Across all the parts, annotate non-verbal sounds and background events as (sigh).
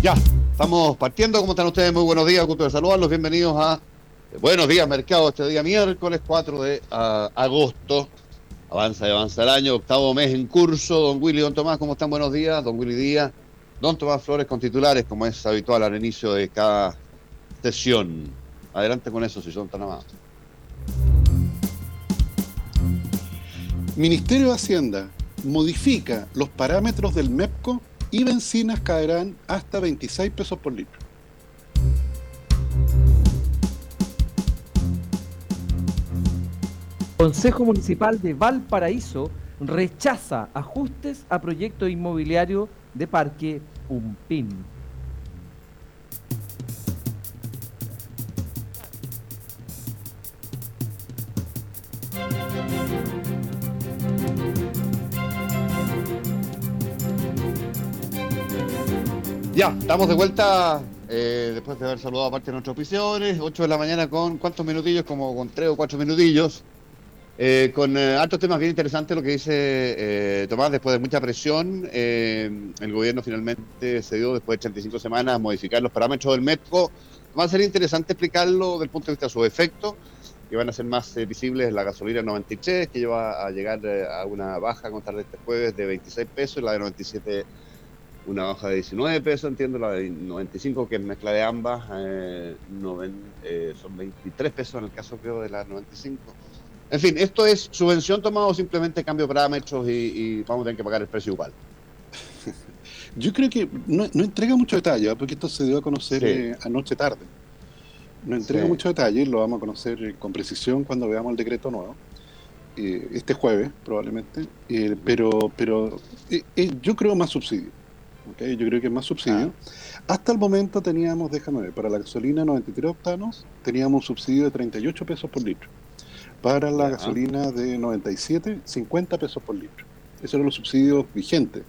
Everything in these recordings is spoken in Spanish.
Ya, estamos partiendo. ¿Cómo están ustedes? Muy buenos días, gusto de saludarlos. Bienvenidos a Buenos Días Mercado, este día miércoles 4 de agosto. Avanza y avanza el año, octavo mes en curso. Don Willy, don Tomás, ¿cómo están? Buenos días. Don Willy Díaz, don Tomás Flores con titulares, como es habitual al inicio de cada sesión. Adelante con eso, si son tan amados. Ministerio de Hacienda modifica los parámetros del MEPCO y bencinas caerán hasta 26 pesos por litro. Consejo Municipal de Valparaíso rechaza ajustes a proyecto inmobiliario de Parque Umpín. Ya, estamos de vuelta eh, después de haber saludado a parte de nuestros auspiciadores. 8 de la mañana con cuántos minutillos, como con 3 o 4 minutillos. Eh, con eh, altos temas bien interesantes, lo que dice eh, Tomás, después de mucha presión, el gobierno finalmente se dio después de 85 semanas a modificar los parámetros del METCO. Va a ser interesante explicarlo desde el punto de vista de sus efectos, que van a ser más visibles la gasolina 93, que lleva a llegar a una baja contra este jueves de 26 pesos, y la de 97 una baja de 19 pesos, entiendo, la de 95 que es mezcla de ambas, eh, noven- eh, son 23 pesos en el caso creo de la 95. En fin, ¿esto es subvención tomada o simplemente cambio de parámetros y, y vamos a tener que pagar el precio igual? (laughs) Yo creo que no, no entrega mucho detalle, porque esto se dio a conocer Sí. eh, anoche tarde. No entrega Sí. mucho detalle, lo vamos a conocer con precisión cuando veamos el decreto nuevo. Este jueves, probablemente. Eh, pero pero eh, eh, yo creo más subsidio. Yo creo que es más subsidio. Hasta el momento teníamos, déjame ver, para la gasolina 93 octanos teníamos un subsidio de 38 pesos por litro. Para la gasolina de 97, 50 pesos por litro. Esos eran los subsidios vigentes.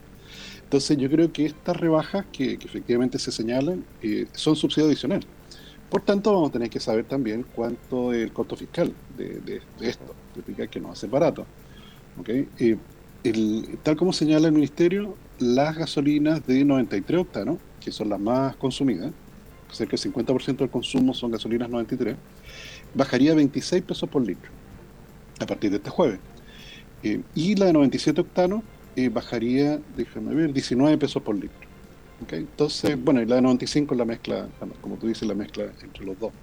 Entonces yo creo que estas rebajas que, que efectivamente se señalan eh, son subsidios adicionales. Por tanto, vamos a tener que saber también cuánto es el costo fiscal de, de- de esto, que no va a ser barato. ¿ok? Eh, el- tal como señala el Ministerio, las gasolinas de 93 octanos, que son las más consumidas, cerca del 50% del consumo son gasolinas 93, bajaría a 26 pesos por litro a partir de este jueves. Eh, y la de 97 octanos eh, bajaría, déjame ver, 19 pesos por litro. Entonces, bueno, y la de 95 es la mezcla, la- como tú dices, la mezcla entre los dos.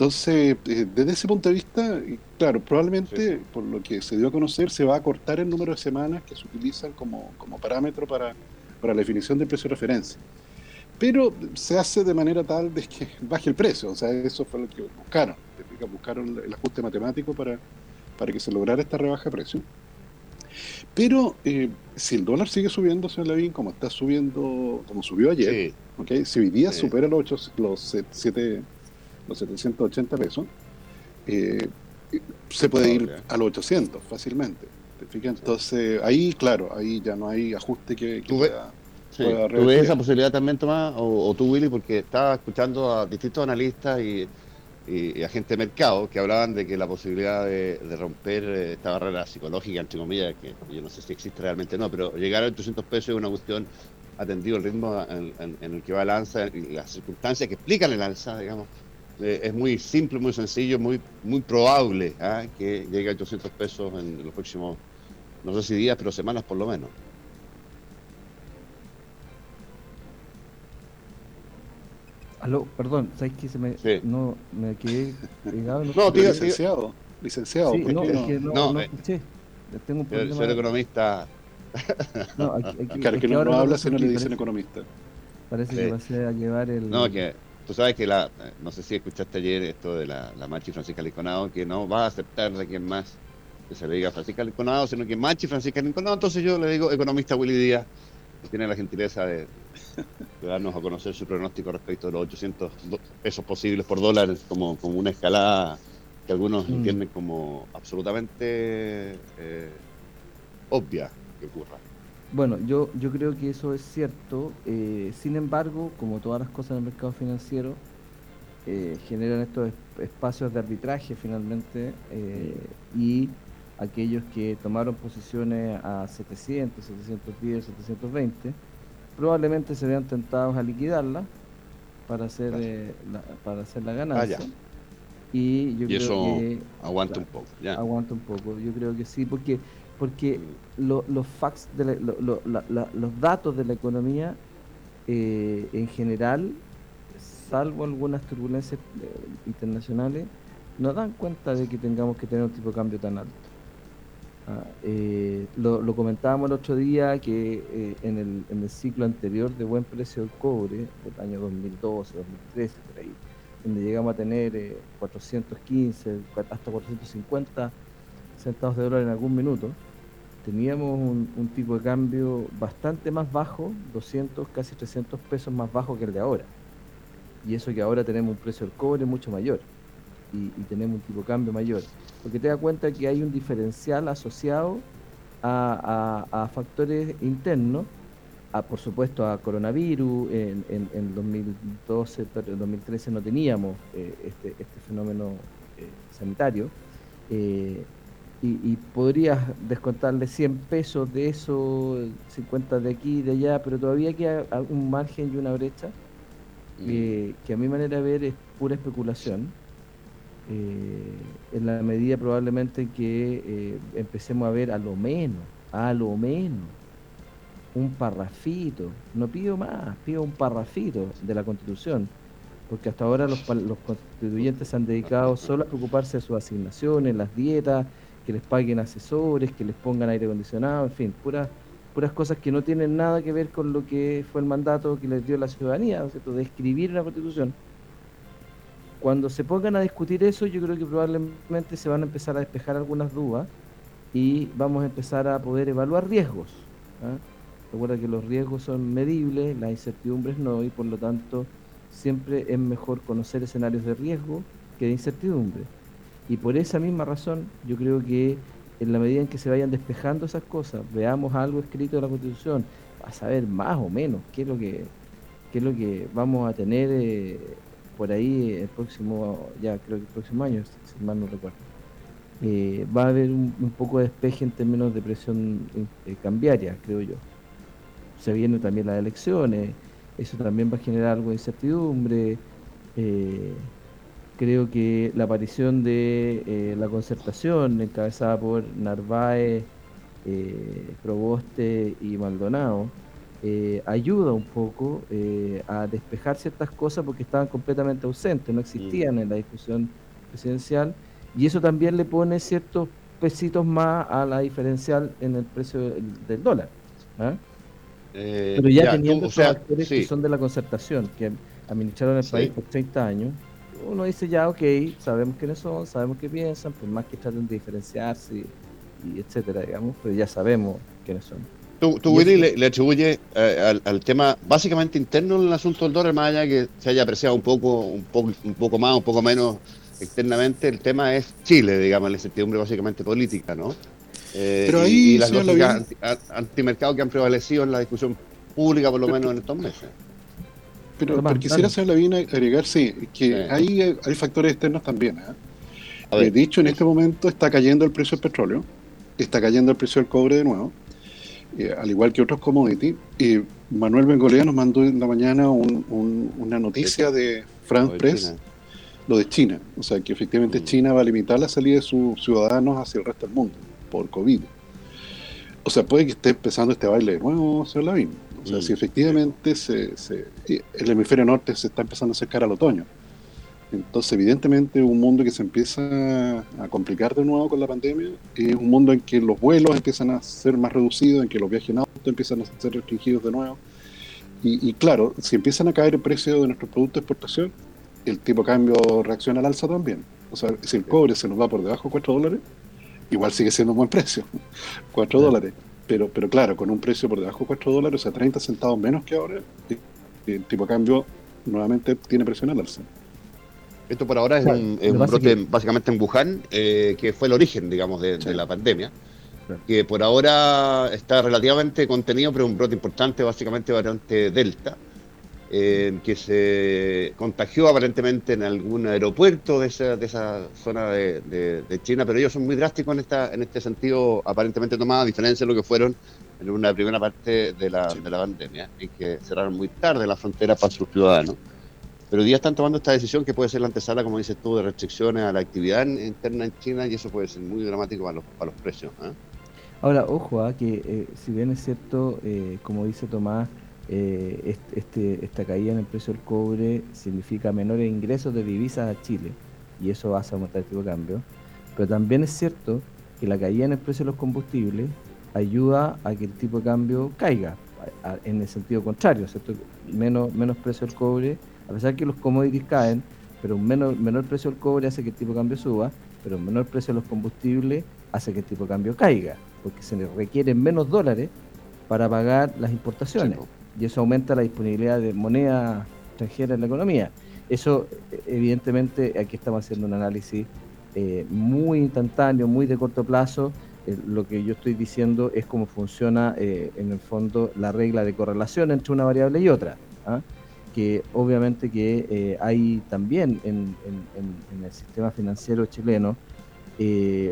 Entonces, eh, desde ese punto de vista, claro, probablemente, Sí. por lo que se dio a conocer, se va a acortar el número de semanas que se utilizan como, como parámetro para, para la definición del precio de referencia. Pero se hace de manera tal de que (laughs) baje el precio, o sea, eso fue lo que buscaron. Buscaron el ajuste matemático para, para que se lograra esta rebaja de precio. Pero eh, si el dólar sigue subiendo, señor Lavín, como está subiendo, como subió ayer, Sí, ¿ok? Si hoy día Sí. supera los, ocho- los, set- siete- los 780 pesos, eh, se puede ir a los 800 fácilmente. ¿te fijas? Entonces, ahí, claro, ahí ya no hay ajuste que, que Tú pueda- sí. pueda ¿Tú ves esa posibilidad también, Tomás, o, o tú, Willy? Porque estaba escuchando a distintos analistas y, y, y agentes de mercado que hablaban de que la posibilidad de, de romper eh, esta barrera psicológica, entre comillas, que yo no sé si existe realmente o no, pero llegar a 800 pesos es una cuestión atendido el ritmo en, el que va el alza y las circunstancias que explican el alza, digamos, eh, es muy simple, muy sencillo, muy muy probable ¿ah? que llegue a 800 pesos en los próximos, no sé si días, pero semanas por lo menos. Aló, perdón, ¿sabes qué? Se me, no, me quedé pegado. (laughs) No, tío, licenciado. Licenciado. Sí, no, es que no, no, no eh, escuché. Tengo un problema. Ser economista. No, aquí, claro, que, no, habla si no le dicen economista. Parece que va a llevar el. No, que tú sabes que la. No sé si escuchaste ayer esto de la, la Machi Francisca Liconado, que no va a aceptar de quien más que se le diga Francisca Liconado, sino que Machi Francisca Liconado. Entonces yo le digo economista Willy Díaz, que tiene la gentileza de de darnos a conocer su pronóstico respecto de los 800 pesos posibles por dólar como, como una escalada que algunos mm. entienden como absolutamente eh, obvia que ocurra. Bueno, yo, yo creo que eso es cierto. Eh, sin embargo, como todas las cosas en el mercado financiero, eh, generan estos espacios de arbitraje finalmente y aquellos que tomaron posiciones a 700, 710, 720 probablemente se vean tentados a liquidarla para hacer, eh, la, para hacer la ganancia. Ah, y yo creo eso que, aguanta un poco. Aguanta un poco, yo creo que sí, porque porque los facts, de los datos de la economía eh, en general, salvo algunas turbulencias eh, internacionales, no dan cuenta de que tengamos que tener un tipo de cambio tan alto. Ah, eh, lo, comentábamos el otro día que en, el, en, el, ciclo anterior de buen precio del cobre, del año 2012, 2013, por ahí, donde llegamos a tener 415 eh, hasta 450 centavos de dólar en algún minuto, teníamos un, tipo de cambio bastante más bajo, 200, casi 300 pesos más bajo que el de ahora. Y eso que ahora tenemos un precio del cobre mucho mayor y, tenemos un tipo de cambio mayor. Porque te das cuenta que hay un diferencial asociado a, factores internos, a, por supuesto a coronavirus, en, en, 2012, pero en 2013 no teníamos eh, este, este, fenómeno eh, sanitario, eh, y, podrías descontarle 100 pesos de eso, 50 de aquí y de allá, pero todavía queda un margen y una brecha mm. que a mi manera de ver es pura especulación eh, en la medida probablemente que eh, empecemos a ver a lo menos, a lo menos, un parrafito, no pido más, pido un parrafito de la Constitución, porque hasta ahora los, los constituyentes se han dedicado solo a preocuparse de sus asignaciones, las dietas, que les paguen asesores, que les pongan aire acondicionado, en fin, puras puras cosas que no tienen nada que ver con lo que fue el mandato que les dio la ciudadanía, ¿cierto? de escribir una constitución cuando se pongan a discutir eso, yo creo que probablemente se van a empezar a despejar algunas dudas y vamos a empezar a poder evaluar riesgos. ¿ah? Recuerda que los riesgos son medibles, las incertidumbres no, y por lo tanto siempre es mejor conocer escenarios de riesgo que de incertidumbre. Y por esa misma razón, yo creo que en la medida en que se vayan despejando esas cosas, veamos algo escrito en la Constitución, a saber más o menos qué es lo que, qué es lo que vamos a tener. Eh, por ahí el próximo, ya creo que el próximo año, si mal no recuerdo, eh, va a haber un, poco de despeje en términos de presión eh, cambiaria, creo yo. Se vienen también las elecciones, eso también va a generar algo de incertidumbre. Creo que la aparición de la concertación encabezada por Narváez, Proboste y Maldonado, eh, ayuda un poco eh, a despejar ciertas cosas porque estaban completamente ausentes, no existían en la discusión presidencial, y eso también le pone ciertos pesitos más a la diferencial en el precio del, dólar. ¿ah? Eh, Pero ya, teniendo esos actores que son de la concertación, que administraron el país por 30 años, uno dice ya, ok, sabemos quiénes son, sabemos qué piensan, por más que traten de diferenciarse y, y etcétera, digamos, pero ya sabemos quiénes son. Tú, Willy, le, atribuye eh, al, tema básicamente interno en el asunto del dólar, más allá que se haya apreciado un poco, un poco, un poco más, un poco menos externamente, el tema es Chile, digamos, la incertidumbre básicamente política, ¿no? Eh, Pero ahí, y, las lógicas antimercado que han prevalecido en la discusión pública, por lo menos en estos meses. Pero, quisiera, señor Lavín, agregar, sí, que ahí hay, factores externos también. ¿eh? De dicho, en este momento está cayendo el precio del petróleo, está cayendo el precio del cobre de nuevo, eh, al igual que otros commodities. y Manuel Bengolea nos mandó en la mañana una noticia de France Press, lo de China. O sea, que efectivamente mm. China va a limitar la salida de sus ciudadanos hacia el resto del mundo por COVID. O sea, puede que esté empezando este baile de nuevo, señor Lavín. O sea, mm. si efectivamente se, el hemisferio norte se está empezando a acercar al otoño. Entonces, evidentemente, un mundo que se empieza a complicar de nuevo con la pandemia es un mundo en que los vuelos empiezan a ser más reducidos, en que los viajes en auto empiezan a ser restringidos de nuevo. Y, claro, si empiezan a caer el precio de nuestros productos de exportación, el tipo de cambio reacciona al alza también. O sea, si el cobre se nos va por debajo de 4 dólares, igual sigue siendo un buen precio, (laughs) 4 dólares. Pero, pero claro, con un precio por debajo de 4 dólares, o sea, 30 centavos menos que ahora, el tipo de cambio nuevamente tiene presión al alza. Esto por ahora es un, brote básicamente en Wuhan, eh, que fue el origen, digamos, de, la pandemia, que por ahora está relativamente contenido, pero un brote importante, básicamente variante Delta, eh, que se contagió aparentemente en algún aeropuerto de esa, de esa zona de, China, pero ellos son muy drásticos en, esta, en este sentido, aparentemente tomada, a diferencia de lo que fueron en una primera parte de la, de la pandemia, en que cerraron muy tarde la frontera para sus ciudadanos. Pero hoy día están tomando esta decisión que puede ser la antesala, como dices tú, de restricciones a la actividad interna en China y eso puede ser muy dramático para los, para los precios. ¿eh? Ahora, ojo, ¿ah? que eh, si bien es cierto, eh, como dice Tomás, este, esta caída en el precio del cobre significa menores ingresos de divisas a Chile y eso hace aumentar el tipo de cambio, pero también es cierto que la caída en el precio de los combustibles ayuda a que el tipo de cambio caiga, en el sentido contrario, ¿cierto? Menos, menos precio del cobre a pesar que los commodities caen, pero un menor, menor precio del cobre hace que el tipo de cambio suba, pero un menor precio de los combustibles hace que el tipo de cambio caiga, porque se le requieren menos dólares para pagar las importaciones. Y eso aumenta la disponibilidad de moneda extranjera en la economía. Eso, evidentemente, aquí estamos haciendo un análisis eh, muy instantáneo, muy de corto plazo. Eh, lo que yo estoy diciendo es cómo funciona, eh, en el fondo, la regla de correlación entre una variable y otra. ¿ah? que obviamente que hay también en, el sistema financiero chileno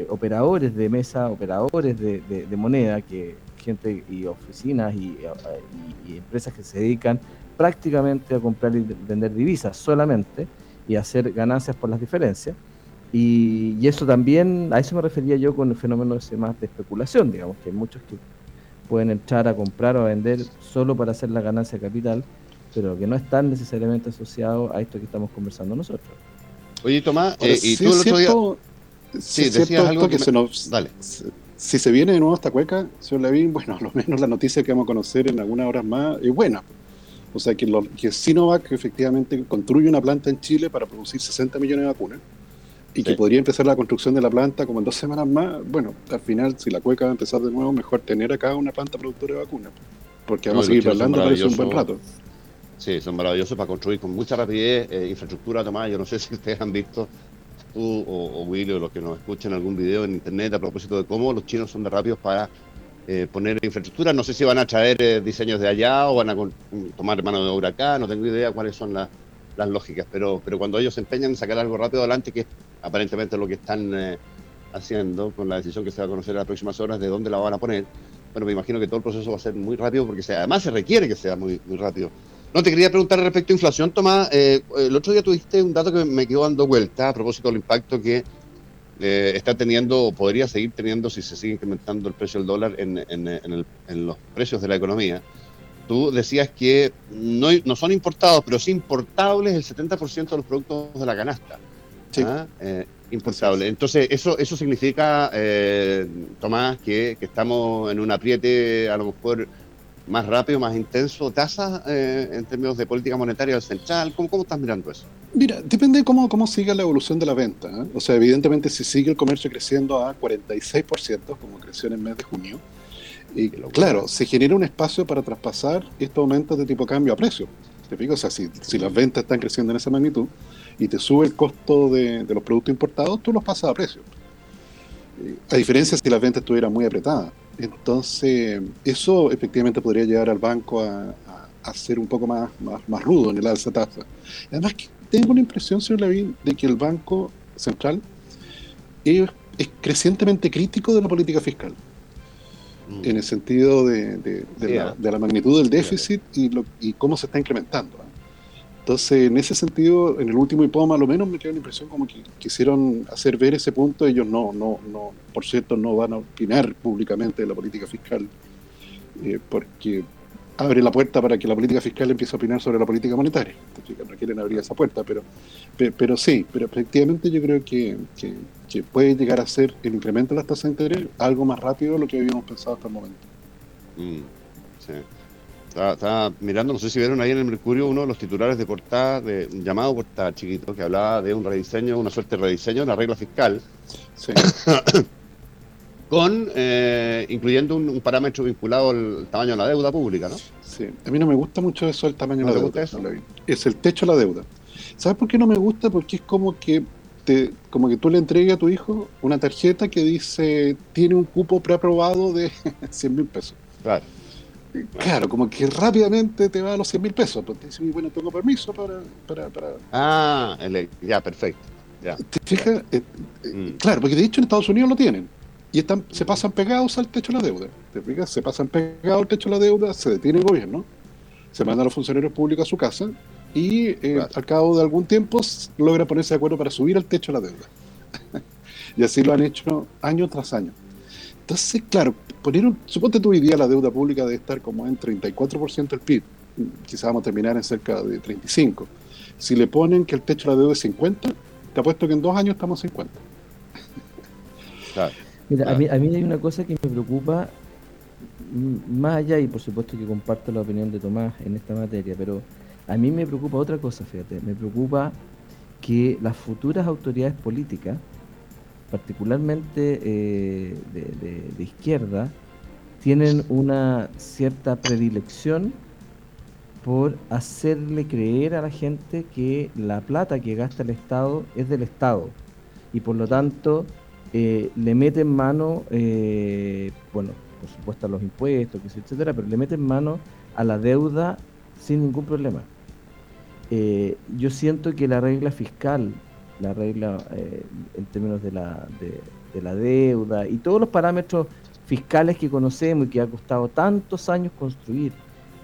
operadores de mesa, operadores de, moneda, que gente y oficinas y, empresas que se dedican prácticamente a comprar y vender divisas solamente y hacer ganancias por las diferencias. Y, eso también, a eso me refería yo con el fenómeno ese más de especulación, digamos, que hay muchos que pueden entrar a comprar o a vender solo para hacer la ganancia capital pero que no están necesariamente asociados a esto que estamos conversando nosotros. Oye, Tomás, eh, y tú el otro día... Sí, decías algo que, se nos... Dale. Si se viene de nuevo esta cueca, señor Levin, bueno, a lo menos la noticia que vamos a conocer en algunas horas más es buena. O sea, que, lo, que Sinovac efectivamente construye una planta en Chile para producir 60 millones de vacunas y que podría empezar la construcción de la planta como en dos semanas más. Bueno, al final, si la cueca va a empezar de nuevo, mejor tener acá una planta productora de vacunas, porque vamos a seguir hablando por eso un buen rato. Sí, son maravillosos para construir con mucha rapidez eh, infraestructura, Tomás. Yo no sé (laughs) si ustedes han visto, tú o, Willy o los que nos escuchan algún video en internet a propósito de cómo los chinos son de rápidos para eh, poner infraestructura. No sé si van a traer eh, diseños de allá o van a tomar mano de obra acá, no tengo idea cuáles son las, lógicas, pero, pero cuando ellos se empeñan en sacar algo rápido adelante, que es aparentemente lo que están haciendo con la decisión que se va a conocer en las próximas horas de dónde la van a poner, bueno, me imagino que todo el proceso va a ser muy rápido porque además se requiere que sea muy, muy rápido. No, te quería preguntar respecto a inflación, Tomás. Eh, el otro día tuviste un dato que me quedó dando vuelta a propósito del impacto que eh, está teniendo o podría seguir teniendo si se sigue incrementando el precio del dólar en, los precios de la economía. Tú decías que no, no son importados, pero sí importables el 70% de los productos de la canasta. Sí. ¿Ah? Eh, importable. Entonces, eso, eso significa, Tomás, que, que estamos en un apriete a lo mejor más rápido, más intenso, tasas eh, en términos de política monetaria del central? ¿Cómo, ¿Cómo estás mirando eso? Mira, depende de cómo, cómo siga la evolución de la venta. ¿eh? O sea, evidentemente si sigue el comercio creciendo a 46%, como creció en el mes de junio, y claro, se genera un espacio para traspasar estos aumentos de tipo de cambio a precio. ¿Te fijo? O sea, si, si, las ventas están creciendo en esa magnitud y te sube el costo de, de los productos importados, tú los pasas a precio. Eh, a diferencia si las ventas estuvieran muy apretadas. Entonces, eso efectivamente podría llevar al banco a, ser un poco más, más, rudo en el alza tasa. Además, que tengo la impresión, señor Levin, de que el Banco Central es, crecientemente crítico de la política fiscal. mm. en el sentido de, la, magnitud del déficit y, lo, y cómo se está incrementando. Entonces, en ese sentido, en el último hipoma, lo menos me queda la impresión como que quisieron hacer ver ese punto. Ellos no, no, no, por cierto, no van a opinar públicamente de la política fiscal, eh, porque abre la puerta para que la política fiscal empiece a opinar sobre la política monetaria. Entonces, no quieren abrir esa puerta, pero, pero, sí, pero efectivamente yo creo que, que, puede llegar a ser el incremento de las tasas de interés algo más rápido de lo que habíamos pensado hasta el momento. Mm, sí. Estaba, mirando, no sé si vieron ahí en el Mercurio uno de los titulares de portada, de, llamado portada chiquito, que hablaba de un rediseño, una suerte de rediseño de la regla fiscal. (coughs) con eh, incluyendo un, parámetro vinculado al tamaño de la deuda pública, ¿no? Sí, a mí no me gusta mucho eso el tamaño de la deuda. Eso? Es el techo de la deuda. ¿Sabes por qué no me gusta? Porque es como que te, como que tú le entregues a tu hijo una tarjeta que dice tiene un cupo preaprobado de (laughs) 100 mil pesos. Claro. Claro, como que rápidamente te va a los 100 mil pesos. Pues te dice, bueno, tengo permiso para. para, para... Ah, ya, perfecto. Ya. ¿Te fijas? Eh, eh, mm. Claro, porque de hecho en Estados Unidos lo tienen. Y están, se pasan pegados al techo de la deuda. ¿Te fijas? Se pasan pegados al techo de la deuda, se detiene el gobierno, se manda a los funcionarios públicos a su casa y eh, al cabo de algún tiempo logra ponerse de acuerdo para subir al techo de la deuda. (laughs) y así lo han hecho año tras año. Entonces, claro, ponieron, suponte tú hoy día la deuda pública debe estar como en 34% del PIB, quizás vamos a terminar en cerca de 35. Si le ponen que el techo de la deuda es 50, te apuesto que en dos años estamos en 50. Mira, a, mí, a mí hay una cosa que me preocupa, más allá, y por supuesto que comparto la opinión de Tomás en esta materia, pero a mí me preocupa otra cosa, fíjate, me preocupa que las futuras autoridades políticas particularmente eh, de, izquierda, tienen una cierta predilección por hacerle creer a la gente que la plata que gasta el Estado es del Estado y por lo tanto eh, le meten mano, eh, bueno, por supuesto a los impuestos, etcétera, pero le meten mano a la deuda sin ningún problema. yo siento que la regla fiscal la regla eh, en términos de la, de, la deuda y todos los parámetros fiscales que conocemos y que ha costado tantos años construir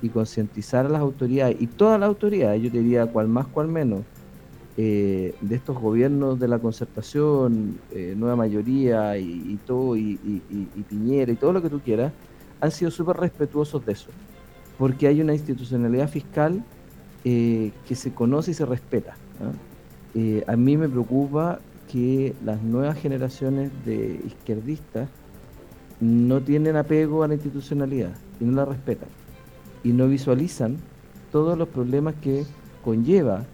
y concientizar a las autoridades y todas las autoridades, yo diría cual más, cual menos, eh, de estos gobiernos de la concertación, eh, nueva mayoría y, todo, y, Piñera y todo lo que tú quieras, han sido súper respetuosos de eso, porque hay una institucionalidad fiscal que se conoce y se respeta. Eh, a mí me preocupa que las nuevas generaciones de izquierdistas no tienen apego a la institucionalidad y no la respetan y no visualizan todos los problemas que conlleva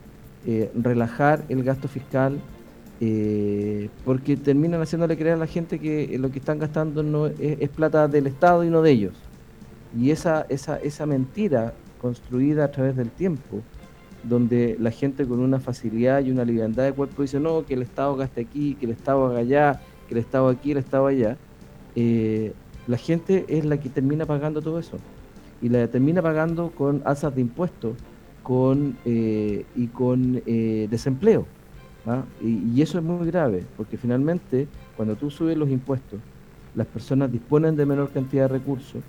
eh, relajar el gasto fiscal eh, porque terminan haciéndole creer a la gente que lo que están gastando no es, plata del Estado y no de ellos. Y esa, esa, esa mentira construida a través del tiempo donde la gente con una facilidad y una liviandad de cuerpo dice, no, que el Estado gaste aquí, que el Estado haga allá, que el Estado aquí, el Estado allá, eh, la gente es la que termina pagando todo eso. Y la termina pagando con alzas de impuestos con, eh, y con eh, desempleo. ¿ah? Y, eso es muy grave, porque finalmente cuando tú subes los impuestos, las personas disponen de menor cantidad de recursos,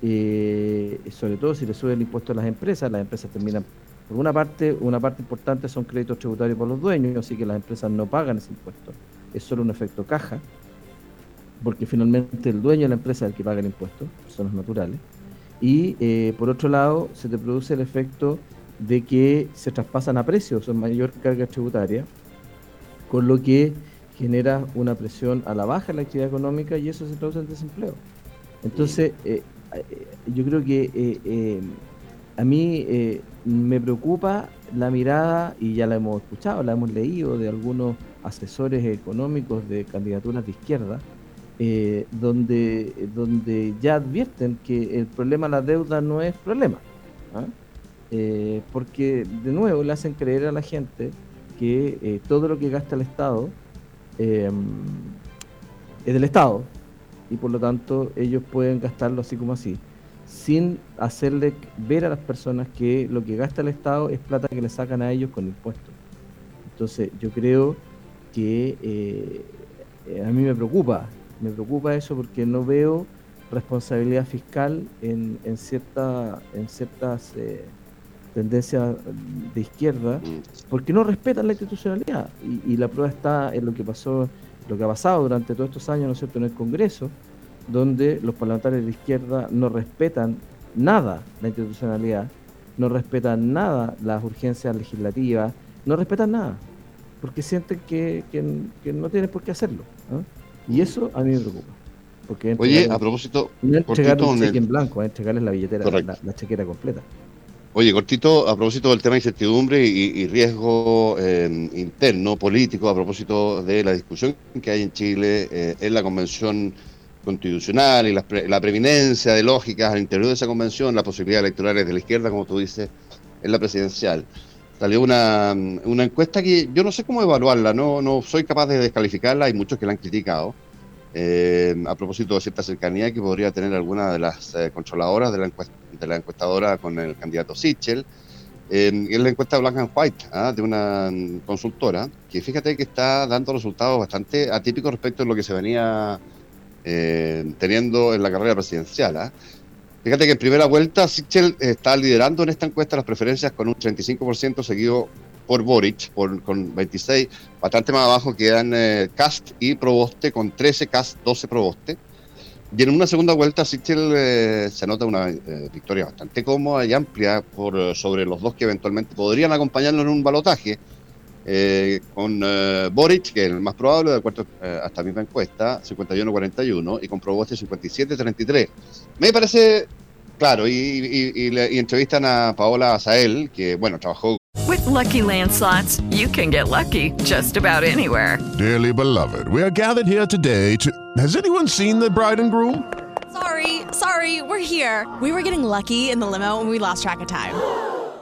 sobre todo si le subes el impuesto a las empresas, las empresas terminan por una parte, una parte importante son créditos tributarios por los dueños, así que las empresas no pagan ese impuesto. Es solo un efecto caja, porque finalmente el dueño de la empresa es el que paga el impuesto, personas naturales. Y eh, por otro lado, se te produce el efecto de que se traspasan a precios, son mayor carga tributaria, con lo que genera una presión a la baja en la actividad económica y eso se traduce en desempleo. Entonces, eh, eh, yo creo que a mí me preocupa la mirada, y ya la hemos escuchado, la hemos leído de algunos asesores económicos de candidaturas de izquierda, eh, donde, donde ya advierten que el problema de la deuda no es problema. ¿ah? Eh, porque de nuevo le hacen creer a la gente que eh, todo lo que gasta el Estado es del Estado y por lo tanto ellos pueden gastarlo así como así sin hacerle ver a las personas que lo que gasta el Estado es plata que le sacan a ellos con impuestos. Entonces yo creo que eh, a mí me preocupa, me preocupa eso porque no veo responsabilidad fiscal en, en, cierta, en ciertas eh, tendencias de izquierda, porque no respetan la institucionalidad. Y, la prueba está en lo que pasó, lo que ha pasado durante todos estos años, ¿no es cierto?, en el Congreso, donde los parlamentarios de izquierda no respetan nada la institucionalidad, no respetan nada las urgencias legislativas, no respetan nada, porque sienten que, no tienen por qué hacerlo. Y eso a mí me preocupa. Porque Oye, a propósito, no entregarles un cheque en blanco, entregarles la billetera, la, chequera completa. Oye, cortito, a propósito del tema de incertidumbre y, riesgo eh, interno, político, a propósito de la discusión que hay en Chile eh, en la Convención Constitucional y la, la, preeminencia de lógicas al interior de esa convención, las posibilidades electorales de la izquierda, como tú dices, en la presidencial. Salió una, una encuesta que yo no sé cómo evaluarla, no, no soy capaz de descalificarla, hay muchos que la han criticado eh, a propósito de cierta cercanía que podría tener alguna de las eh, controladoras de la, de la, encuestadora con el candidato Sichel. Eh, es la encuesta Black and White ¿ah? de una consultora que fíjate que está dando resultados bastante atípicos respecto a lo que se venía teniendo en la carrera presidencial. ¿ah? Fíjate que en primera vuelta Sichel está liderando en esta encuesta las preferencias con un 35% seguido por Boric, con 26, bastante más abajo quedan eh, Cast y Proboste, con 13 Cast, 12 Proboste. Y en una segunda vuelta, Sichel eh, se anota una eh, victoria bastante cómoda y amplia por sobre los dos que eventualmente podrían acompañarlo en un balotaje, con Boric, que es el más probable, de acuerdo a esta misma encuesta, 51-41, y con Proboste 57-33. Me parece Claro, y, y, y, entrevistan a Paola Azael, que bueno, trabajó. With lucky landslots, you can get lucky just about anywhere. Dearly beloved, we are gathered here today to. Has anyone seen the bride and groom? Sorry, sorry, we're here. We were getting lucky in the limo and we lost track of time.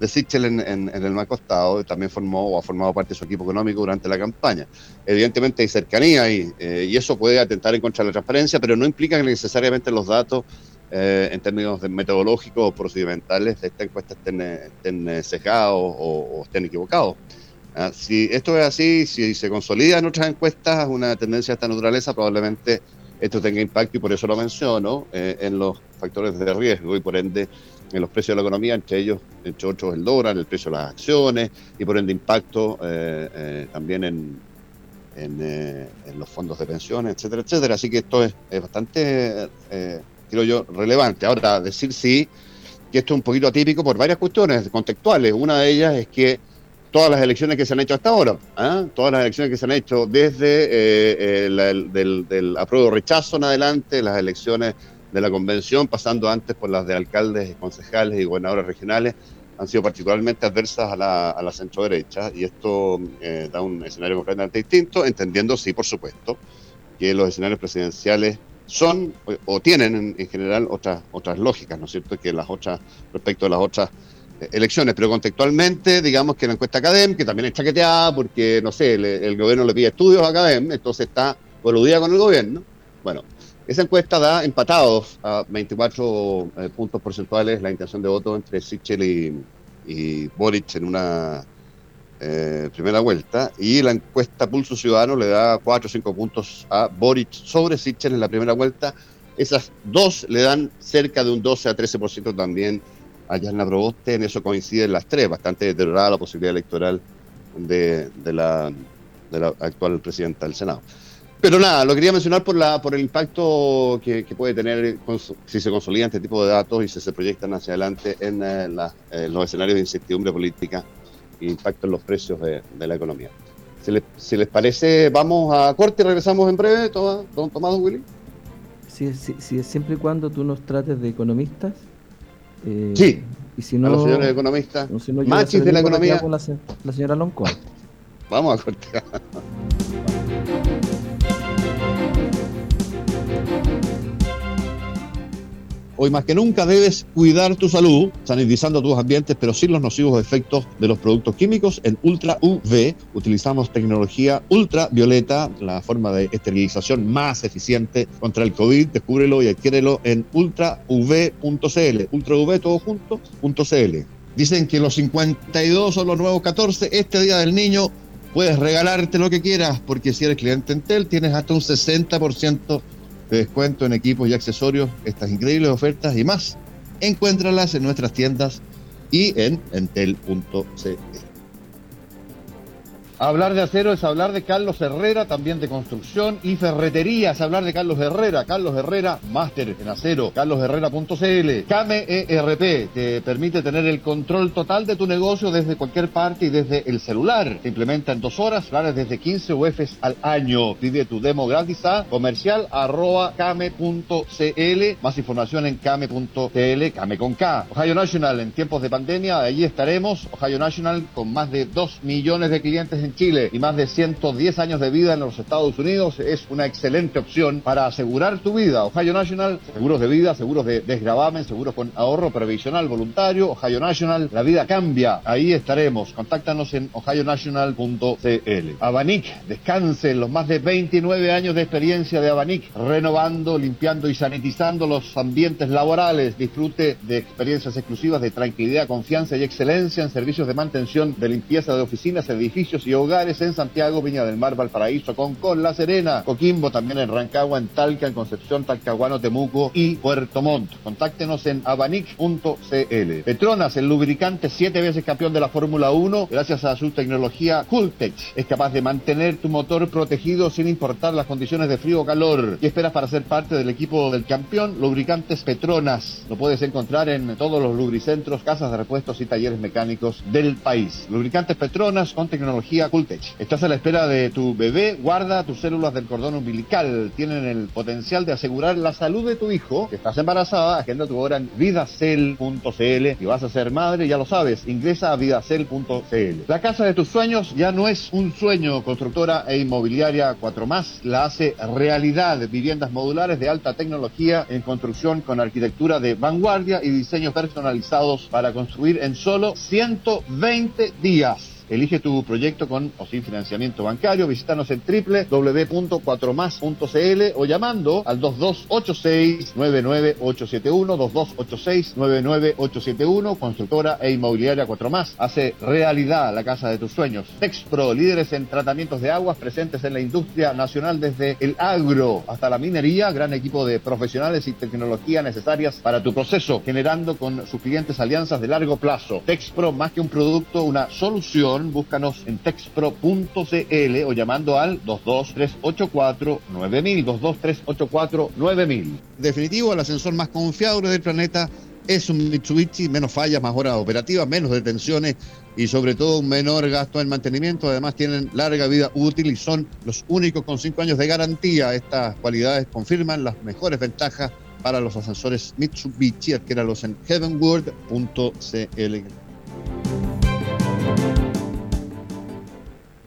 de Sichel en, en, en, el Banco Estado, también formó o ha formado parte de su equipo económico durante la campaña. Evidentemente hay cercanía y, eh, y eso puede atentar en contra de la transparencia, pero no implica que necesariamente los datos eh, en términos de metodológicos o procedimentales de esta encuesta estén, estén eh, cejados o, estén equivocados. Ah, si esto es así, si se consolida en otras encuestas una tendencia de esta naturaleza, probablemente esto tenga impacto, y por eso lo menciono, eh, en los factores de riesgo y por ende en los precios de la economía, entre ellos, entre otros, el dólar, el precio de las acciones y por ende impacto eh, eh, también en, en, los fondos de pensiones, etcétera, etcétera. Así que esto es, es bastante, creo yo, relevante. Ahora, decir sí, que esto es un poquito atípico por varias cuestiones contextuales. Una de ellas es que todas las elecciones que se han hecho hasta ahora, ¿ah? todas las elecciones que se han hecho desde eh, eh del, del apruebo rechazo en adelante, las elecciones de la convención, pasando antes por las de alcaldes, concejales y gobernadores regionales, han sido particularmente adversas a la, a la centro derecha y esto eh, da un escenario completamente distinto, entendiendo, sí, por supuesto, que los escenarios presidenciales son o, tienen en, en, general otras otras lógicas, ¿no es cierto? Que las otras, respecto a las otras elecciones, pero contextualmente, digamos que la encuesta Academ, que también es chaqueteada porque, no sé, el, gobierno le pide estudios a Academ, entonces está coludida con el gobierno. Bueno, esa encuesta da empatados a 24 eh, puntos porcentuales la intención de voto entre Sichel y, Boric en una eh, primera vuelta, y la encuesta Pulso Ciudadano le da 4 o 5 puntos a Boric sobre Sichel en la primera vuelta. Esas dos le dan cerca de un 12 a 13% también en la Proboste, en eso coinciden las tres, bastante deteriorada la posibilidad electoral de, de, la, de la actual presidenta del Senado. Pero nada, lo quería mencionar por la por el impacto que, puede tener si se consolidan este tipo de datos y si se proyectan hacia adelante en, eh, los escenarios de incertidumbre política e impacto en los precios de, la economía. Si les, si les, parece, vamos a corte y regresamos en breve, don Tomás Willy. Sí, sí, sí, siempre y cuando tú nos trates de economistas eh, sí, y si no, a los señores economistas, si no, machis de la economía. Con la, la, señora Lonco. Vamos a cortar. (laughs) Hoy más que nunca debes cuidar tu salud, sanitizando tus ambientes, pero sin los nocivos efectos de los productos químicos en Ultra UV. Utilizamos tecnología ultravioleta, la forma de esterilización más eficiente contra el COVID. Descúbrelo y adquiérelo en ultrauv.cl. Ultrav todo junto, .cl. Dicen que los 52 son los nuevos 14. Este Día del Niño puedes regalarte lo que quieras, porque si eres cliente Entel tienes hasta un 60% de descuento en equipos y accesorios, estas increíbles ofertas y más. Encuéntralas en nuestras tiendas y en entel.cl. Hablar de acero es hablar de Carlos Herrera, también de construcción y ferretería, es hablar de Carlos Herrera. Carlos Herrera, máster en acero, carlosherrera.cl. Came ERP te permite tener el control total de tu negocio desde cualquier parte y desde el celular. Se implementa en dos horas, planes desde 15 UFs al año. Pide tu demo gratis a comercial came.cl. Más información en came.cl, came con K. Ohio National, en tiempos de pandemia, allí estaremos. Ohio National con más de 2 millones de clientes en Chile y más de 110 años de vida en los Estados Unidos es una excelente opción para asegurar tu vida. Ohio National, seguros de vida, seguros de desgravamen, seguros con ahorro previsional voluntario. Ohio National, la vida cambia. Ahí estaremos. Contáctanos en ohionational.cl. Abanic, descanse los más de 29 años de experiencia de Abanic, renovando, limpiando y sanitizando los ambientes laborales. Disfrute de experiencias exclusivas de tranquilidad, confianza y excelencia en servicios de mantención, de limpieza de oficinas, edificios y hogares en Santiago, Viña del Mar, Valparaíso, Concón, La Serena, Coquimbo, también en Rancagua, en Talca, en Concepción, Talcahuano, Temuco y Puerto Montt. Contáctenos en abanic.cl. Petronas, el lubricante siete veces campeón de la Fórmula 1, gracias a su tecnología Cooltech, es capaz de mantener tu motor protegido sin importar las condiciones de frío o calor. ¿Qué esperas para ser parte del equipo del campeón? Lubricantes Petronas. Lo puedes encontrar en todos los lubricentros, casas de repuestos y talleres mecánicos del país. Lubricantes Petronas con tecnología Cooltech. Estás a la espera de tu bebé, guarda tus células del cordón umbilical. Tienen el potencial de asegurar la salud de tu hijo. Si estás embarazada, agenda tu hora en vidacel.cl y vas a ser madre, ya lo sabes. Ingresa a vidacel.cl. La casa de tus sueños ya no es un sueño. Constructora e inmobiliaria 4 más la hace realidad. Viviendas modulares de alta tecnología en construcción con arquitectura de vanguardia y diseños personalizados para construir en solo 120 días. Elige tu proyecto con o sin financiamiento bancario. Visítanos en www.4más.cl o llamando al 2286-99871, 2286-99871, constructora e inmobiliaria 4 más. Hace realidad la casa de tus sueños. Texpro, líderes en tratamientos de aguas presentes en la industria nacional desde el agro hasta la minería, gran equipo de profesionales y tecnología necesarias para tu proceso, generando con sus clientes alianzas de largo plazo. Texpro, más que un producto, una solución búscanos en texpro.cl o llamando al 22384-9000, 22384-9000. Definitivo, el ascensor más confiable del planeta es un Mitsubishi, menos fallas, más horas operativas, menos detenciones y sobre todo un menor gasto en mantenimiento. Además tienen larga vida útil y son los únicos con 5 años de garantía. Estas cualidades confirman las mejores ventajas para los ascensores Mitsubishi. Adquiéralos en heavenworld.cl.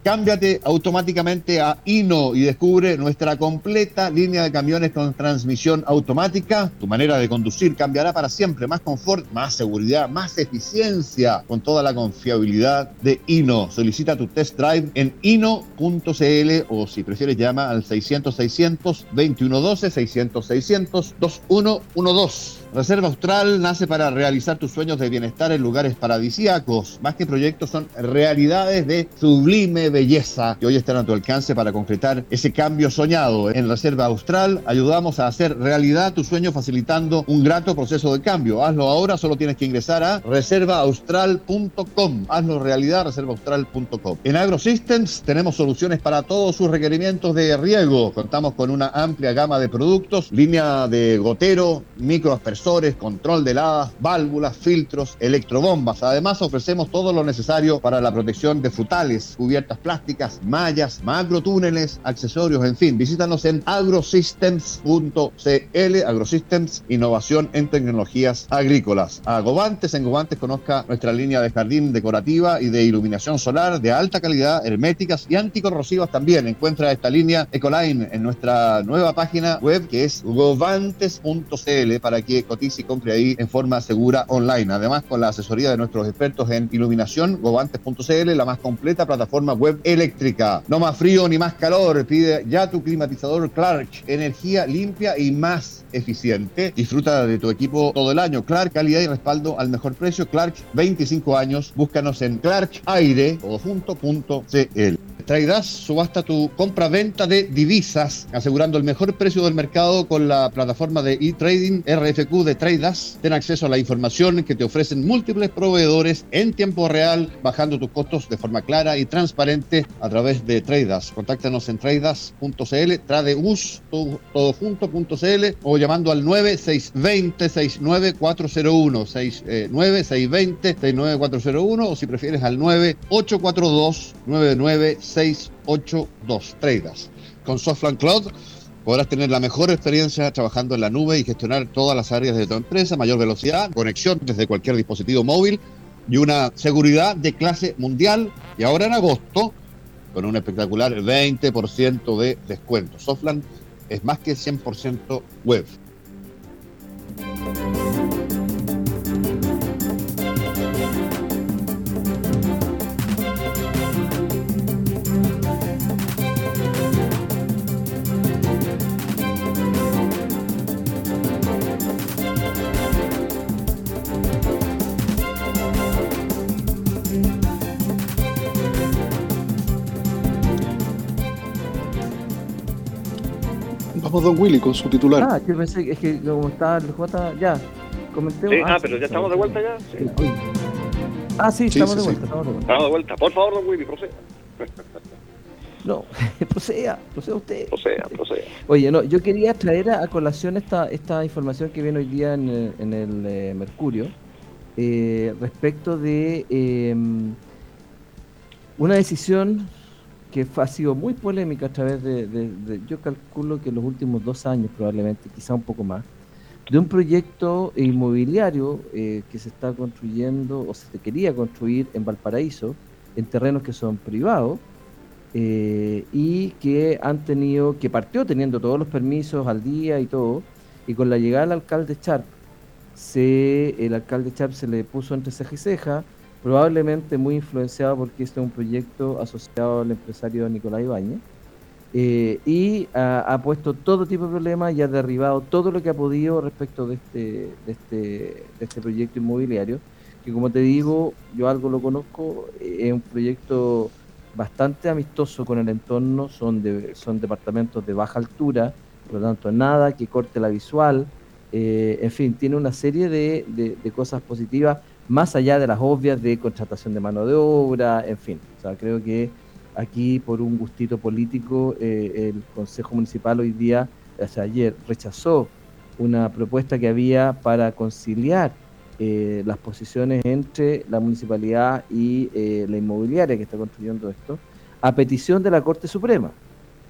Cámbiate automáticamente a Ino y descubre nuestra completa línea de camiones con transmisión automática. Tu manera de conducir cambiará para siempre. Más confort, más seguridad, más eficiencia con toda la confiabilidad de Ino. Solicita tu test drive en ino.cl o si prefieres llama al 600 600 2112 600 600 2112. Reserva Austral nace para realizar tus sueños de bienestar en lugares paradisíacos. Más que proyectos, son realidades de sublime belleza que hoy están a tu alcance para concretar ese cambio soñado. En Reserva Austral ayudamos a hacer realidad tu sueño facilitando un grato proceso de cambio. Hazlo ahora, solo tienes que ingresar a reservaaustral.com. Hazlo realidad, reservaaustral.com. En AgroSystems tenemos soluciones para todos sus requerimientos de riego. Contamos con una amplia gama de productos, línea de gotero, control de heladas, válvulas, filtros, electrobombas. Además ofrecemos todo lo necesario para la protección de frutales, cubiertas plásticas, mallas, macrotúneles, accesorios, en fin. Visítanos en agrosystems.cl, Agrosystems, innovación en tecnologías agrícolas. A Govantes, en Govantes conozca nuestra línea de jardín decorativa y de iluminación solar de alta calidad, herméticas y anticorrosivas también. Encuentra esta línea Ecoline en nuestra nueva página web que es govantes.cl para que cotice y compre ahí en forma segura online. Además, con la asesoría de nuestros expertos en iluminación, govantes.cl, la más completa plataforma web eléctrica. No más frío ni más calor. Pide ya tu climatizador Clark. Energía limpia y más eficiente. Disfruta de tu equipo todo el año. Clark, calidad y respaldo al mejor precio. Clark, 25 años. Búscanos en clarkaire, Traidas subasta tu compra-venta de divisas, asegurando el mejor precio del mercado con la plataforma de e-trading RFQ de Traidas. Ten acceso a la información que te ofrecen múltiples proveedores en tiempo real, bajando tus costos de forma clara y transparente a través de Traidas. Contáctanos en traidas.cl, tradeus, todo, todo junto.cl o llamando al 9620-69401, 69620-69401 o si prefieres al 9842 99682 Traders. Con Softland Cloud podrás tener la mejor experiencia trabajando en la nube y gestionar todas las áreas de tu empresa, mayor velocidad, conexión desde cualquier dispositivo móvil y una seguridad de clase mundial. Y ahora en agosto, con un espectacular 20% de descuento. Softland es más que 100% web. Vamos, don Willy, con su titular. Ah, que pensé que- es que como está el J, ya, comentemos. Sí, ah, pero ya estamos de vuelta ya. Sí. Ah, sí, Sí, estamos sí, de sí. vuelta, estamos de vuelta. Estamos de vuelta. Por favor, don Willy, proceda. (laughs) No, (laughs) proceda, proceda usted. Proceda, proceda. Oye, no, yo quería traer a, a colación esta, esta información que viene hoy día en el, en el, eh, Mercurio eh, respecto de eh, una decisión que ha sido muy polémica a través de, yo calculo que los últimos dos años probablemente, quizá un poco más, de un proyecto inmobiliario eh, que se está construyendo o se quería construir en Valparaíso, en terrenos que son privados, eh, y que han tenido, que partió teniendo todos los permisos al día y todo, y con la llegada del alcalde Charp, se, el alcalde Charp se le puso entre ceja y ceja, probablemente muy influenciado porque este es un proyecto asociado al empresario Nicolás Ibáñez, eh, y ha, ha puesto todo tipo de problemas y ha derribado todo lo que ha podido respecto de este, de este, de este proyecto inmobiliario, que como te digo, yo algo lo conozco, eh, es un proyecto bastante amistoso con el entorno, son, de, son departamentos de baja altura, por lo tanto nada que corte la visual, eh, en fin, tiene una serie de, de- de cosas positivas, más allá de las obvias de contratación de mano de obra, en fin, o sea, creo que aquí por un gustito político eh, el Consejo Municipal hoy día, o sea, ayer rechazó una propuesta que había para conciliar eh, las posiciones entre la municipalidad y eh, la inmobiliaria que está construyendo esto, a petición de la Corte Suprema.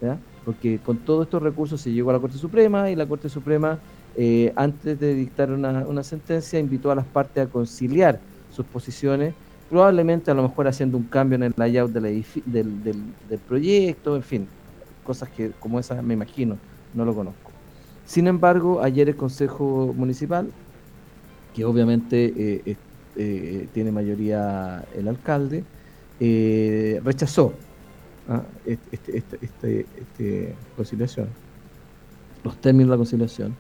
¿ya? Porque con todos estos recursos se llegó a la Corte Suprema y la Corte Suprema, eh, antes de dictar una, sentencia, invitó a las partes a conciliar sus posiciones, probablemente a lo mejor haciendo un cambio en el layout del, proyecto, en fin, cosas que como esas me imagino, no lo conozco. Sin embargo, ayer el Consejo Municipal que obviamente eh, eh, tiene mayoría el alcalde, eh, rechazó ah, este, este, este, este- este conciliación, los términos de la conciliación,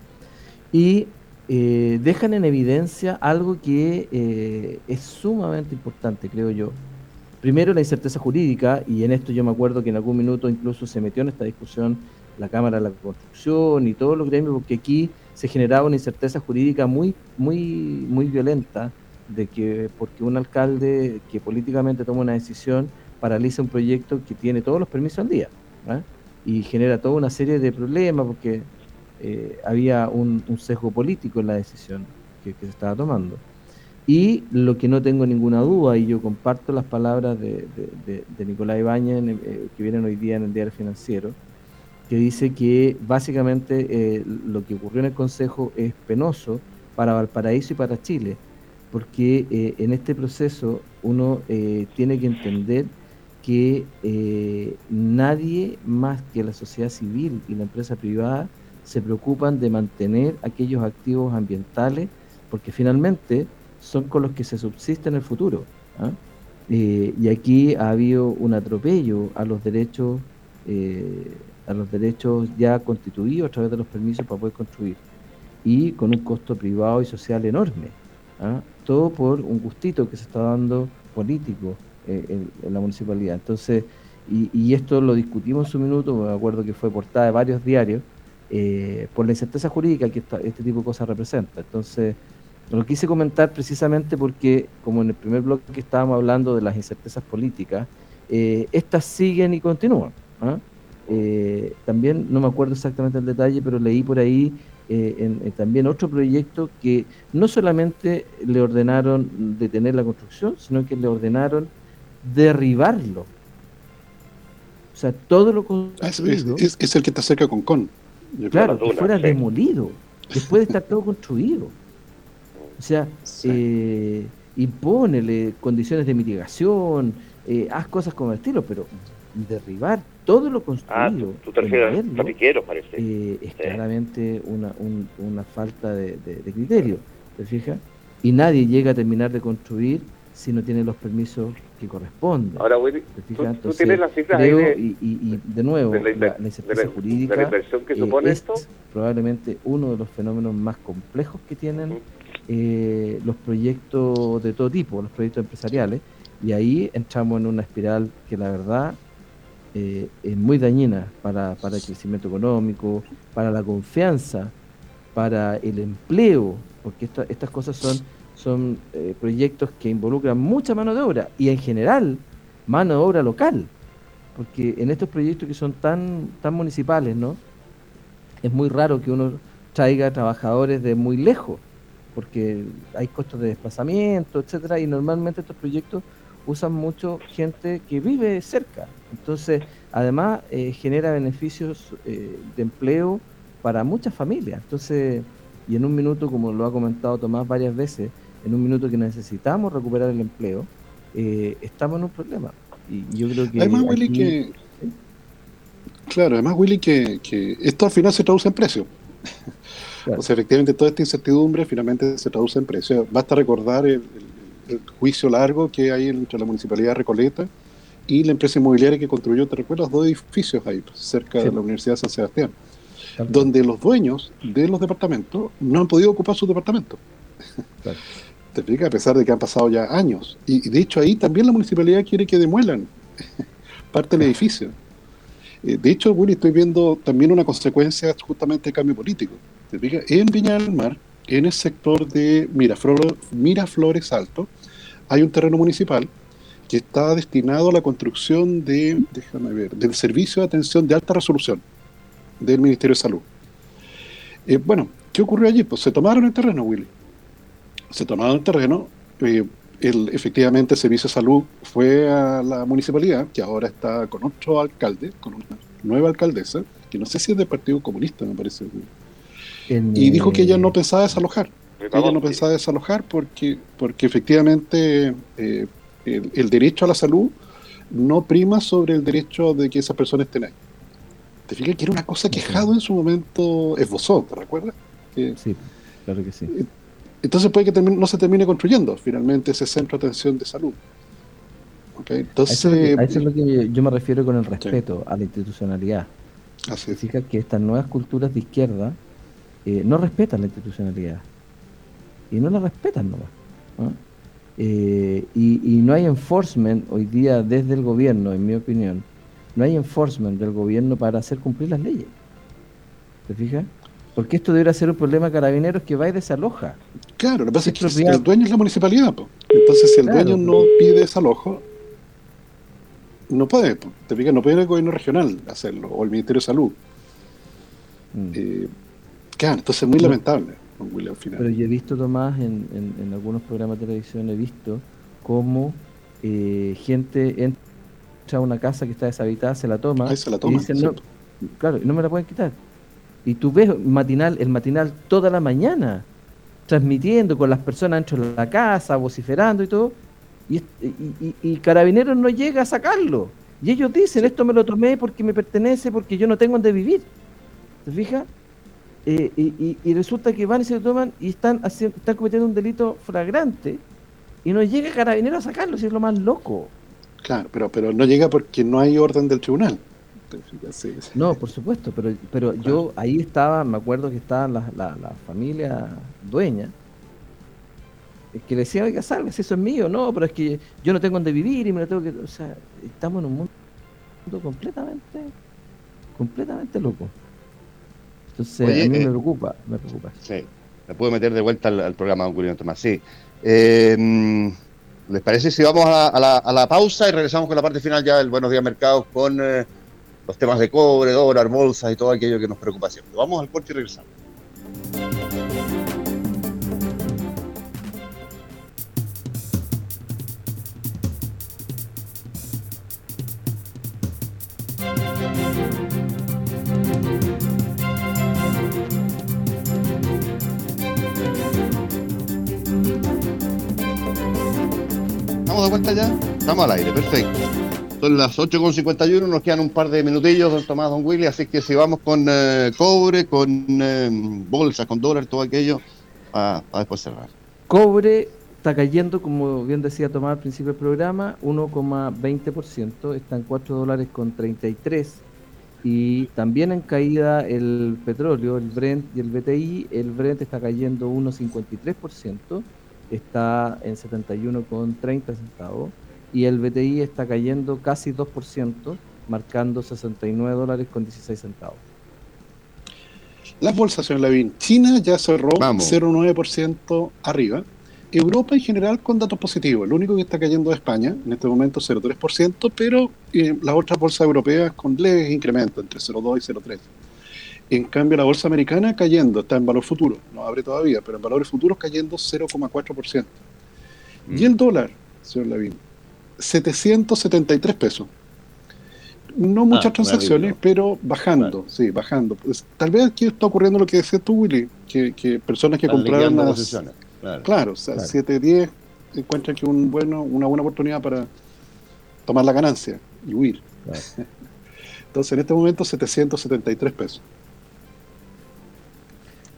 y eh, dejan en evidencia algo que eh, es sumamente importante, creo yo. Primero, la incerteza jurídica, y en esto yo me acuerdo que en algún minuto incluso se metió en esta discusión la Cámara de la Construcción y todos los gremios, porque aquí se generaba una incerteza jurídica muy, muy, muy violenta de que porque un alcalde que políticamente toma una decisión paraliza un proyecto que tiene todos los permisos al día ¿ah? y genera toda una serie de problemas porque eh, había un, un sesgo político en la decisión que, que se estaba tomando. Y lo que no tengo ninguna duda, y yo comparto las palabras de, Nicolás el- eh, que vienen hoy día en el diario financiero, que dice que básicamente eh, lo que ocurrió en el Consejo es penoso para Valparaíso y para Chile, porque eh, en este proceso uno eh, tiene que entender que nadie más que la sociedad civil y la empresa privada se preocupan de mantener aquellos activos ambientales porque finalmente son con los que se subsiste en el futuro. ¿ah? Eh, y aquí ha habido un atropello a los derechos eh, a los derechos ya constituidos a través de los permisos para poder construir y con un costo privado y social enorme. ¿ah? Todo por un gustito que se está dando político eh, en, la municipalidad. Entonces, y, esto lo discutimos en su minuto, me acuerdo que fue portada de varios diarios, eh, por la incerteza jurídica que este tipo de cosas representa. Entonces, lo quise comentar precisamente porque, como en el primer bloque que estábamos hablando de las incertezas políticas, eh, estas siguen y continúan. ¿ah? también no me acuerdo exactamente el detalle, pero leí por ahí en, también otro proyecto que no solamente le ordenaron detener la construcción, sino que le ordenaron derribarlo. O sea, todo lo ah, construido. es, el que está cerca con Con. Claro, que fuera demolido, (laughs) después de estar todo construido. O sea, eh, impónele condiciones de mitigación, eh, haz cosas como el estilo, pero derribar todo lo construido. Ah, tú, parece. Eh, es claramente una, una falta de, de, criterio, ¿te fijas? Y nadie llega a terminar de construir si no tiene los permisos que corresponden. Ahora, Willy, ¿tú, tienes las cifras de, y, y, de nuevo, la, la, la jurídica la inversión que supone eh, esto. probablemente uno de los fenómenos más complejos que tienen eh, los proyectos de todo tipo, los proyectos empresariales, y ahí entramos en una espiral que la verdad eh, es muy dañina para, para el crecimiento económico, para la confianza, para el empleo, porque estas cosas son son eh, proyectos que involucran mucha mano de obra y en general mano de obra local, porque en estos proyectos que son tan, tan municipales, ¿no? Es muy raro que uno traiga trabajadores de muy lejos, porque hay costos de desplazamiento, etcétera, y normalmente estos proyectos usan mucho gente que vive cerca. Entonces, además, eh, genera beneficios eh, de empleo para muchas familias. Entonces, y en un minuto, como lo ha comentado Tomás varias veces, en un minuto que necesitamos recuperar el empleo, eh, estamos en un problema. Y yo creo que. Además, Willy, que. Claro, además, Willy, que, que, esto al final se traduce en precio. O sea, efectivamente, toda esta incertidumbre finalmente se traduce en precio. Basta recordar el, juicio largo que hay entre la municipalidad de Recoleta y la empresa inmobiliaria que construyó, ¿te recuerdas? Dos edificios ahí, cerca de la Universidad de San Sebastián, donde los dueños de los departamentos no han podido ocupar sus departamentos. Claro. (laughs) A pesar de que han pasado ya años. Y, de hecho ahí también la municipalidad quiere que demuelan (laughs) parte del edificio. Eh, de hecho, Willy, estoy viendo también una consecuencia justamente de cambio político. ¿Te En Viña del Mar, en el sector de Miraflores, Miraflores Alto, hay un terreno municipal que está destinado a la construcción de, déjame ver, del servicio de atención de alta resolución del Ministerio de Salud. Eh, bueno, ¿qué ocurrió allí? Pues se tomaron el terreno, Willy se tomaron el terreno. Eh, el, efectivamente, el Servicio de Salud fue a la municipalidad, que ahora está con otro alcalde, con una nueva alcaldesa, que no sé si es del Partido Comunista, me parece. y dijo que ella no pensaba desalojar. Ella no pensaba desalojar porque, porque efectivamente eh, el, derecho a la salud no prima sobre el derecho de que esas personas estén ahí. ¿Te fijas que era una cosa que Jado en su momento esbozó, ¿te recuerdas? sí, claro que sí. Eh, entonces puede que no se termine construyendo finalmente ese centro de atención de salud. Entonces, a eso, es lo que yo me refiero con el respeto a la institucionalidad. Así Fija que estas nuevas culturas de izquierda eh, no respetan la institucionalidad. Y no la respetan nomás. Eh, y, y, no hay enforcement hoy día desde el gobierno, en mi opinión, no hay enforcement del gobierno para hacer cumplir las leyes. ¿Te fijas? Porque esto debería ser un problema de carabineros que va y desaloja. Claro, lo que pasa es que el dueño es la municipalidad. Entonces, si el dueño no pide desalojo, no puede, te fijas, no puede el gobierno regional hacerlo, o el Ministerio de Salud. Mm. Eh, claro, entonces es muy lamentable, William, final. Pero yo he visto, Tomás, en, en, algunos programas de televisión, he visto cómo eh, gente entra a una casa que está deshabitada, se la toma, se la toma y dicen, no, claro, no me la pueden quitar. Y tú ves matinal, el matinal toda la mañana, transmitiendo con las personas dentro de la casa, vociferando y todo, y, y, Carabineros no llega a sacarlo. Y ellos dicen, esto me lo tomé porque me pertenece, porque yo no tengo donde vivir. ¿Te fijas? eh, y, resulta que van y se lo toman y están, haciendo, están cometiendo un delito flagrante y no llega carabinero a sacarlo, si es lo más loco. Claro, pero, pero no llega porque no hay orden del tribunal. No, por supuesto, pero, pero yo ahí estaba, me acuerdo que estaban la, la, familia dueña, que le decían, oiga, si eso es mío, no, pero es que yo no tengo donde vivir y me lo tengo que... O sea, estamos en un mundo completamente, completamente loco. Entonces, a mí me eh, preocupa, me preocupa. Sí, me puedo meter de vuelta al, programa, don Julio Tomás, sí. Eh, ¿Les parece si vamos a, la, a, la, pausa y regresamos con la parte final ya del Buenos Días Mercados con eh, los temas de cobre, dólar, bolsas y todo aquello que nos preocupa siempre? Vamos al corte y regresamos. de vuelta ya? Estamos al aire, perfecto. Son las 8.51, nos quedan un par de minutillos, don Tomás, don Willy, así que si vamos con eh, cobre, con eh, bolsa, con dólar, todo aquello, a, después cerrar. Cobre está cayendo, como bien decía Tomás al principio del programa, 1,20%, está en 4 dólares con 33. Y también en caída el petróleo, el Brent y el BTI, el Brent está cayendo 1,53% está en 71,30 centavos y el BTI está cayendo casi 2%, marcando 69 dólares con 16 centavos. Las bolsas, señor Lavín. China ya cerró 0,9% arriba. Europa en general con datos positivos. El único que está cayendo es España, en este momento 0,3%, pero eh, las otras bolsas europeas con leves incrementos, entre 0,2 y 0,3%. En cambio, la bolsa americana cayendo, está en valor futuro, no abre todavía, pero en valores futuros cayendo 0,4%. Y el dólar, señor Lavín, 773 pesos. No muchas ah, transacciones, pero bajando, sí, bajando. Pues, tal vez aquí está ocurriendo lo que decías tú, Willy, que, personas que compraron las... Claro, claro, o sea, 7, 10 encuentran que un bueno, una buena oportunidad para tomar la ganancia y huir. (laughs) Entonces, en este momento, 773 pesos.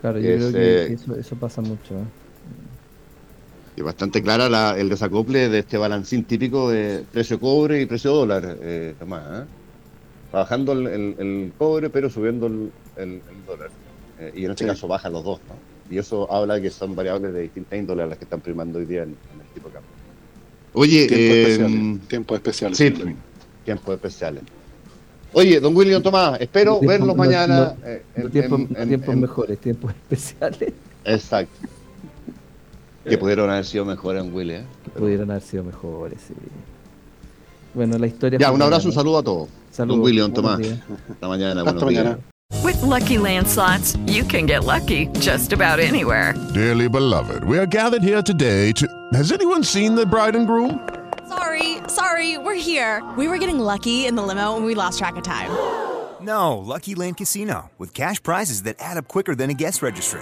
Claro, yo creo que eso, pasa mucho. ¿eh? Y bastante clara el desacople de este balancín típico de precio cobre y precio dólar, eh, ¿eh? Bajando el, cobre, pero subiendo el, dólar. Eh, y en este caso bajan los dos, ¿no? Y eso habla de que son variables de distintas índoles las que están primando hoy día en, el tipo de cambio. Oye, tiempos especiales. Sí, tiempos especiales. Oye, don William Tomás, espero verlos mañana. Eh, en, tiempos, mejores, tiempos (laughs) especiales. Exacto. Que pudieron haber sido mejores en Willy, ¿eh? Que pudieron haber sido mejores, sí. Bueno, la historia. Ya, un abrazo, un saludo a todos. Saludos. Don William Tomás. Hasta mañana. Hasta mañana. With lucky landslots, you can get lucky just about anywhere. Dearly beloved, we are gathered here today to. Has anyone seen the bride and groom? Sorry, sorry, we're here. We were getting lucky in the limo and we lost track of time. No, Lucky Land Casino, with cash prizes that add up quicker than a guest registry.